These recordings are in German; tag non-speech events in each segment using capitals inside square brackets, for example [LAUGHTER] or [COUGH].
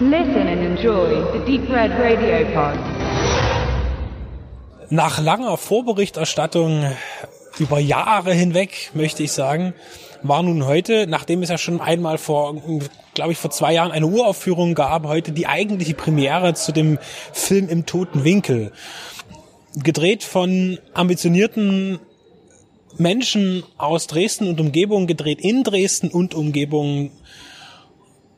Listen and enjoy the Deep Red Radio Pod. Nach langer Vorberichterstattung über Jahre hinweg, möchte ich sagen, war nun heute, nachdem es ja schon einmal vor, glaube ich, vor zwei Jahren eine Uraufführung gab, heute die eigentliche Premiere zu dem Film im toten Winkel. Gedreht von ambitionierten Menschen aus Dresden und Umgebung, gedreht in Dresden und Umgebung.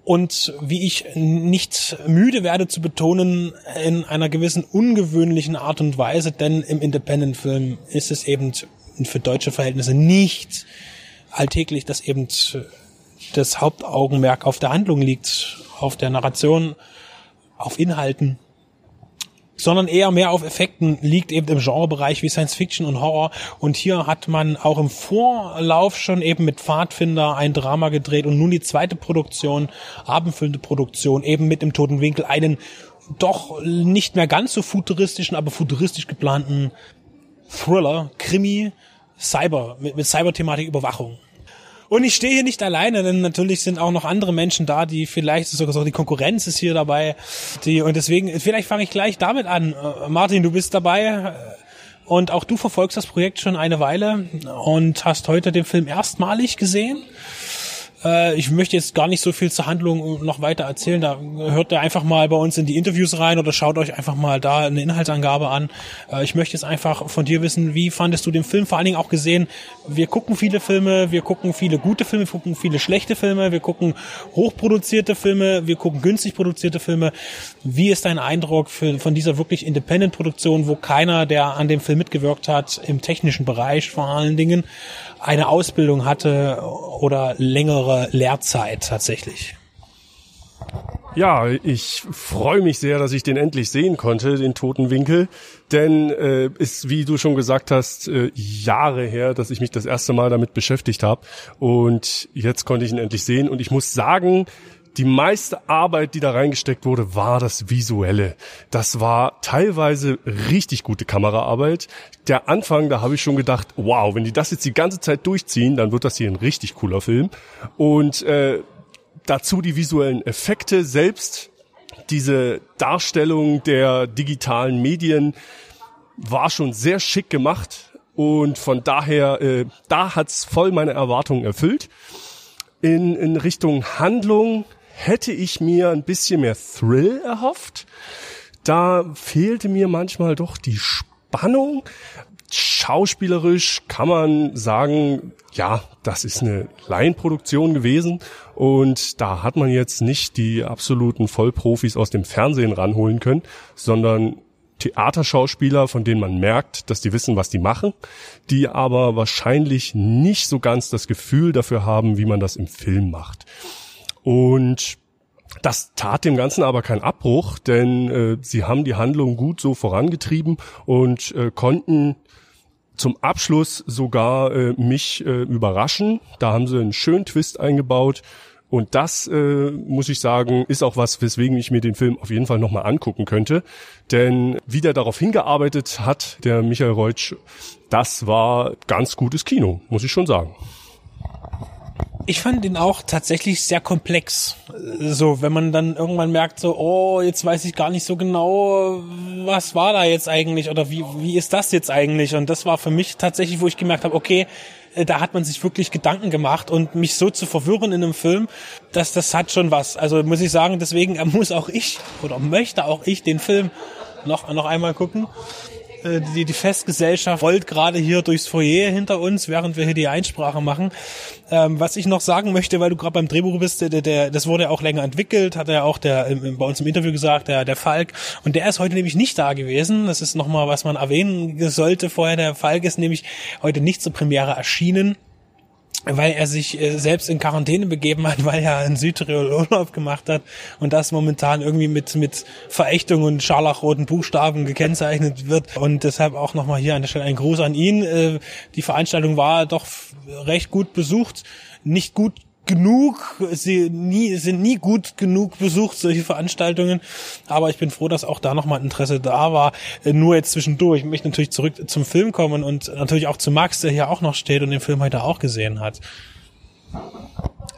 Und wie ich nicht müde werde zu betonen, in einer gewissen ungewöhnlichen Art und Weise, denn im Independent-Film ist es eben für deutsche Verhältnisse nicht alltäglich, dass eben das Hauptaugenmerk auf der Handlung liegt, auf der Narration, auf Inhalten, sondern eher mehr auf Effekten liegt eben im Genrebereich wie Science Fiction und Horror. Und hier hat man auch im Vorlauf schon eben mit Pfadfinder ein Drama gedreht und nun die zweite Produktion, abendfüllende Produktion, eben mit dem Toten Winkel einen doch nicht mehr ganz so futuristischen, aber futuristisch geplanten Thriller, Krimi, Cyber, mit, mit Cyber-Thematik Überwachung. Und ich stehe hier nicht alleine, denn natürlich sind auch noch andere Menschen da, die vielleicht sogar so die Konkurrenz ist hier dabei. Die, und deswegen, vielleicht fange ich gleich damit an. Äh, Martin, du bist dabei äh, und auch du verfolgst das Projekt schon eine Weile und hast heute den Film erstmalig gesehen. Äh, ich möchte jetzt gar nicht so viel zur Handlung noch weiter erzählen. Da hört ihr einfach mal bei uns in die Interviews rein oder schaut euch einfach mal da eine Inhaltsangabe an. Äh, ich möchte jetzt einfach von dir wissen, wie fandest du den Film? Vor allen Dingen auch gesehen, wir gucken viele Filme, wir gucken viele gute Filme, wir gucken viele schlechte Filme, wir gucken hochproduzierte Filme, wir gucken günstig produzierte Filme. Wie ist dein Eindruck für, von dieser wirklich Independent-Produktion, wo keiner, der an dem Film mitgewirkt hat, im technischen Bereich vor allen Dingen, eine Ausbildung hatte oder längere Lehrzeit tatsächlich. Ja, ich freue mich sehr, dass ich den endlich sehen konnte, den toten Winkel. Denn äh, ist, wie du schon gesagt hast, äh, Jahre her, dass ich mich das erste Mal damit beschäftigt habe. Und jetzt konnte ich ihn endlich sehen. Und ich muss sagen, die meiste Arbeit, die da reingesteckt wurde, war das Visuelle. Das war teilweise richtig gute Kameraarbeit. Der Anfang, da habe ich schon gedacht, wow, wenn die das jetzt die ganze Zeit durchziehen, dann wird das hier ein richtig cooler Film. Und äh, dazu die visuellen Effekte selbst, diese Darstellung der digitalen Medien war schon sehr schick gemacht. Und von daher, äh, da hat's voll meine Erwartungen erfüllt. In, in Richtung Handlung hätte ich mir ein bisschen mehr Thrill erhofft. Da fehlte mir manchmal doch die Spannung. Schauspielerisch kann man sagen, ja, das ist eine Laienproduktion gewesen und da hat man jetzt nicht die absoluten Vollprofis aus dem Fernsehen ranholen können, sondern Theaterschauspieler, von denen man merkt, dass die wissen, was die machen, die aber wahrscheinlich nicht so ganz das Gefühl dafür haben, wie man das im Film macht. Und das tat dem Ganzen aber keinen Abbruch, denn äh, sie haben die Handlung gut so vorangetrieben und äh, konnten zum Abschluss sogar äh, mich äh, überraschen. Da haben sie einen schönen Twist eingebaut. Und das, äh, muss ich sagen, ist auch was, weswegen ich mir den Film auf jeden Fall nochmal angucken könnte. Denn wie der darauf hingearbeitet hat, der Michael Reutsch, das war ganz gutes Kino, muss ich schon sagen. Ich fand ihn auch tatsächlich sehr komplex. So, wenn man dann irgendwann merkt, so, oh, jetzt weiß ich gar nicht so genau, was war da jetzt eigentlich oder wie, wie ist das jetzt eigentlich? Und das war für mich tatsächlich, wo ich gemerkt habe, okay, äh, da hat man sich wirklich Gedanken gemacht und mich so zu verwirren in einem Film, dass das hat schon was. Also muss ich sagen, deswegen muss auch ich oder möchte auch ich den Film noch, noch einmal gucken. Äh, die, die Festgesellschaft rollt gerade hier durchs Foyer hinter uns, während wir hier die Einsprache machen. Ähm, was ich noch sagen möchte, weil du gerade beim Drehbuch bist, der, der, das wurde ja auch länger entwickelt, hat er ja auch der, bei uns im Interview gesagt, der, der Falk. Und der ist heute nämlich nicht da gewesen. Das ist nochmal, was man erwähnen sollte vorher. Der Falk ist nämlich heute nicht zur Premiere erschienen weil er sich äh, selbst in Quarantäne begeben hat, [LAUGHS] weil er in Südtirol Urlaub gemacht hat und das momentan irgendwie mit mit Verächtung und scharlachroten Buchstaben gekennzeichnet wird und deshalb auch nochmal hier an der Stelle ein Gruß an ihn. Äh, die Veranstaltung war doch recht gut besucht, nicht gut genug, sie nie, sind nie gut genug besucht, solche Veranstaltungen. Aber ich bin froh, dass auch da nochmal Interesse da war. Äh, nur jetzt zwischendurch. Ich möchte natürlich zurück zum Film kommen und natürlich auch zu Max, der hier auch noch steht und den Film heute auch gesehen hat.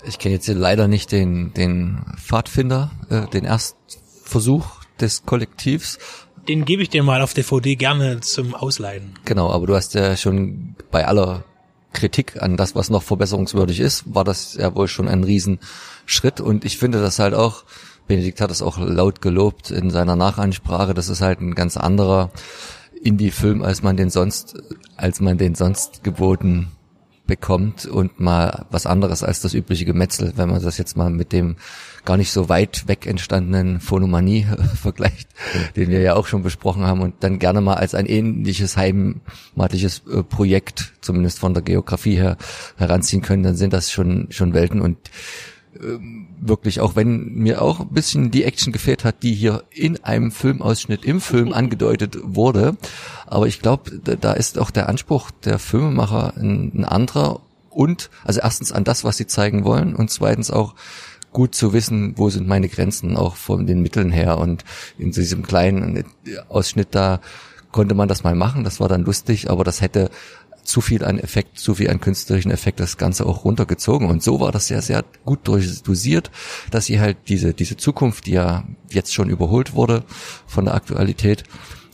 Ich kenne jetzt hier leider nicht den, den Pfadfinder, äh, den Erstversuch des Kollektivs. Den gebe ich dir mal auf DVD gerne zum Ausleihen. Genau, aber du hast ja schon bei aller Kritik an das, was noch verbesserungswürdig ist, war das ja wohl schon ein Riesenschritt. Und ich finde das halt auch, Benedikt hat es auch laut gelobt in seiner Nachansprache, das ist halt ein ganz anderer Indie-Film, als man den sonst, als man den sonst geboten bekommt und mal was anderes als das übliche Gemetzel, wenn man das jetzt mal mit dem gar nicht so weit weg entstandenen Phonomanie [LAUGHS] vergleicht, den wir ja auch schon besprochen haben und dann gerne mal als ein ähnliches heimatliches äh, Projekt, zumindest von der Geografie her, heranziehen können, dann sind das schon, schon Welten und wirklich, auch wenn mir auch ein bisschen die Action gefehlt hat, die hier in einem Filmausschnitt im Film [LAUGHS] angedeutet wurde. Aber ich glaube, da ist auch der Anspruch der Filmemacher ein, ein anderer und, also erstens an das, was sie zeigen wollen und zweitens auch gut zu wissen, wo sind meine Grenzen, auch von den Mitteln her. Und in diesem kleinen Ausschnitt da konnte man das mal machen, das war dann lustig, aber das hätte zu viel an Effekt, zu viel an künstlerischen Effekt das Ganze auch runtergezogen. Und so war das sehr, sehr gut dosiert, dass sie halt diese, diese Zukunft, die ja jetzt schon überholt wurde von der Aktualität,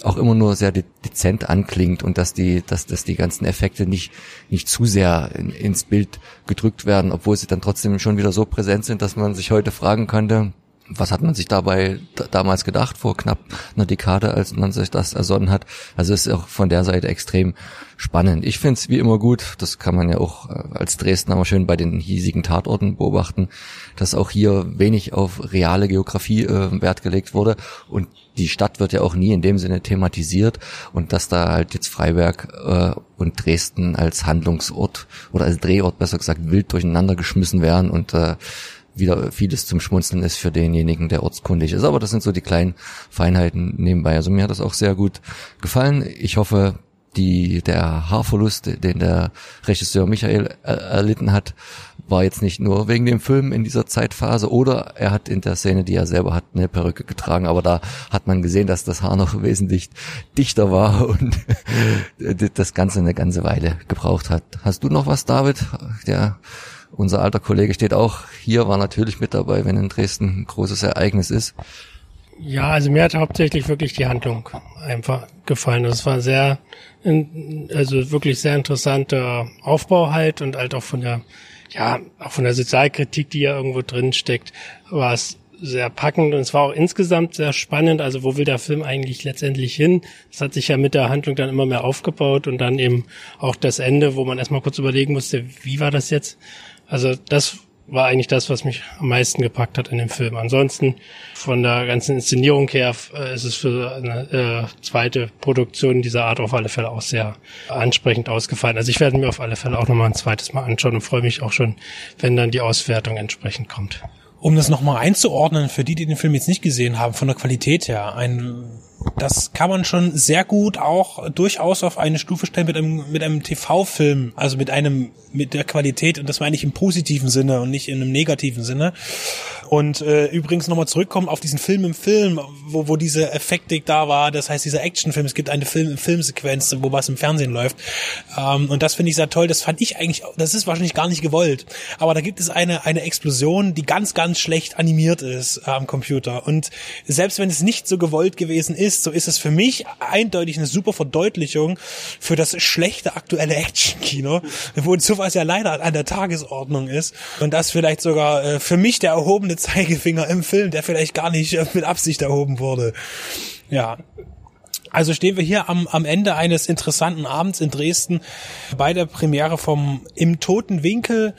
auch immer nur sehr dezent anklingt und dass die, dass, dass die ganzen Effekte nicht, nicht zu sehr in, ins Bild gedrückt werden, obwohl sie dann trotzdem schon wieder so präsent sind, dass man sich heute fragen könnte, was hat man sich dabei damals gedacht, vor knapp einer Dekade, als man sich das ersonnen hat. Also es ist auch von der Seite extrem spannend. Ich finde es wie immer gut, das kann man ja auch äh, als Dresdner mal schön bei den hiesigen Tatorten beobachten, dass auch hier wenig auf reale Geografie äh, Wert gelegt wurde und die Stadt wird ja auch nie in dem Sinne thematisiert und dass da halt jetzt Freiberg äh, und Dresden als Handlungsort oder als Drehort besser gesagt wild durcheinander geschmissen werden und äh, wieder vieles zum Schmunzeln ist für denjenigen, der ortskundig ist. Aber das sind so die kleinen Feinheiten nebenbei. Also mir hat das auch sehr gut gefallen. Ich hoffe, die, der Haarverlust, den der Regisseur Michael erlitten hat, war jetzt nicht nur wegen dem Film in dieser Zeitphase oder er hat in der Szene, die er selber hat, eine Perücke getragen, aber da hat man gesehen, dass das Haar noch [LAUGHS] wesentlich dichter war und [LAUGHS] das Ganze eine ganze Weile gebraucht hat. Hast du noch was, David? Der unser alter Kollege steht auch hier, war natürlich mit dabei, wenn in Dresden ein großes Ereignis ist. Ja, also mir hat hauptsächlich wirklich die Handlung einfach gefallen. Das war sehr, also wirklich sehr interessanter Aufbau halt und halt auch von der, ja, auch von der Sozialkritik, die ja irgendwo drin steckt, war es sehr packend und es war auch insgesamt sehr spannend. Also wo will der Film eigentlich letztendlich hin? Das hat sich ja mit der Handlung dann immer mehr aufgebaut und dann eben auch das Ende, wo man erstmal kurz überlegen musste, wie war das jetzt? Also das war eigentlich das, was mich am meisten gepackt hat in dem Film. Ansonsten von der ganzen Inszenierung her äh, ist es für eine äh, zweite Produktion dieser Art auf alle Fälle auch sehr ansprechend ausgefallen. Also ich werde mir auf alle Fälle auch nochmal ein zweites Mal anschauen und freue mich auch schon, wenn dann die Auswertung entsprechend kommt. Um das nochmal einzuordnen, für die, die den Film jetzt nicht gesehen haben, von der Qualität her, ein das kann man schon sehr gut auch durchaus auf eine Stufe stellen mit einem, mit einem TV-Film, also mit einem, mit der Qualität, und das meine ich im positiven Sinne und nicht in einem negativen Sinne. Und äh, übrigens nochmal zurückkommen auf diesen Film im Film, wo, wo diese Effektik da war, das heißt dieser Actionfilm, es gibt eine Film Filmsequenz, wo was im Fernsehen läuft. Ähm, und das finde ich sehr toll, das fand ich eigentlich, das ist wahrscheinlich gar nicht gewollt. Aber da gibt es eine, eine Explosion, die ganz, ganz schlecht animiert ist äh, am Computer. Und selbst wenn es nicht so gewollt gewesen ist, so ist es für mich eindeutig eine super Verdeutlichung für das schlechte aktuelle Actionkino, wo sowas ja leider an der Tagesordnung ist. Und das vielleicht sogar äh, für mich der erhobene Zeigefinger im Film, der vielleicht gar nicht äh, mit Absicht erhoben wurde. Ja, also stehen wir hier am, am Ende eines interessanten Abends in Dresden bei der Premiere vom Im Toten Winkel,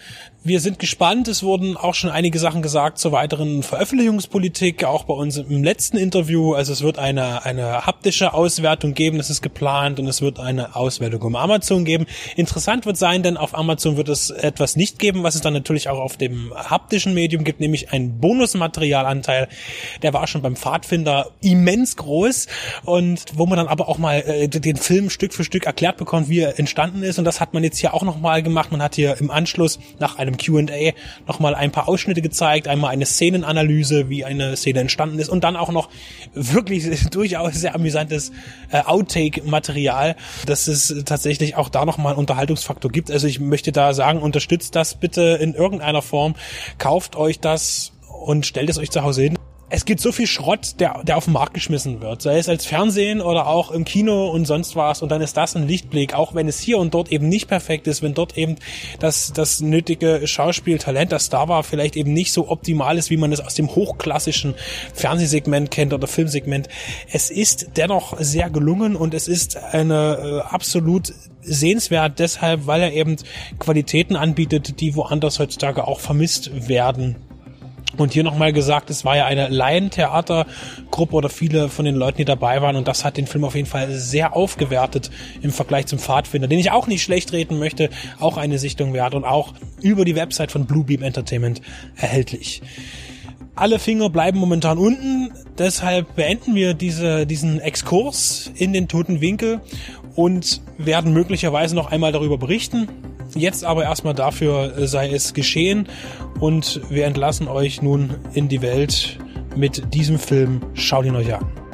wir sind gespannt. Es wurden auch schon einige Sachen gesagt zur weiteren Veröffentlichungspolitik, auch bei uns im letzten Interview. Also es wird eine, eine haptische Auswertung geben, das ist geplant, und es wird eine Auswertung um Amazon geben. Interessant wird sein, denn auf Amazon wird es etwas nicht geben, was es dann natürlich auch auf dem haptischen Medium gibt, nämlich ein Bonusmaterialanteil. Der war schon beim Pfadfinder immens groß und wo man dann aber auch mal äh, den Film Stück für Stück erklärt bekommt, wie er entstanden ist. Und das hat man jetzt hier auch nochmal gemacht. Man hat hier im Anschluss nach einem im Q&A nochmal ein paar Ausschnitte gezeigt, einmal eine Szenenanalyse, wie eine Szene entstanden ist. Und dann auch noch wirklich [LAUGHS] durchaus sehr amüsantes äh, Outtake-Material, dass es tatsächlich auch da nochmal einen Unterhaltungsfaktor gibt. Also ich möchte da sagen, unterstützt das bitte in irgendeiner Form, kauft euch das und stellt es euch zu Hause hin es gibt so viel Schrott, der, der auf den Markt geschmissen wird, sei es als Fernsehen oder auch im Kino und sonst was. Und dann ist das ein Lichtblick, auch wenn es hier und dort eben nicht perfekt ist, wenn dort eben das, das nötige Schauspieltalent, das da war, vielleicht eben nicht so optimal ist, wie man es aus dem hochklassischen Fernsehsegment kennt oder Filmsegment. Es ist dennoch sehr gelungen und es ist eine äh, absolut sehenswert deshalb, weil er eben Qualitäten anbietet, die woanders heutzutage auch vermisst werden. Und hier nochmal gesagt, es war ja eine Laientheatergruppe oder viele von den Leuten, die dabei waren. Und das hat den Film auf jeden Fall sehr aufgewertet im Vergleich zum Pfadfinder, den ich auch nicht schlecht reden möchte. Auch eine Sichtung wert und auch über die Website von Bluebeam Entertainment erhältlich. Alle Finger bleiben momentan unten, deshalb beenden wir diese, diesen Exkurs in den toten Winkel und werden möglicherweise noch einmal darüber berichten. Jetzt aber erstmal dafür äh, sei es geschehen und wir entlassen euch nun in die Welt mit diesem Film. Schaut ihn euch an.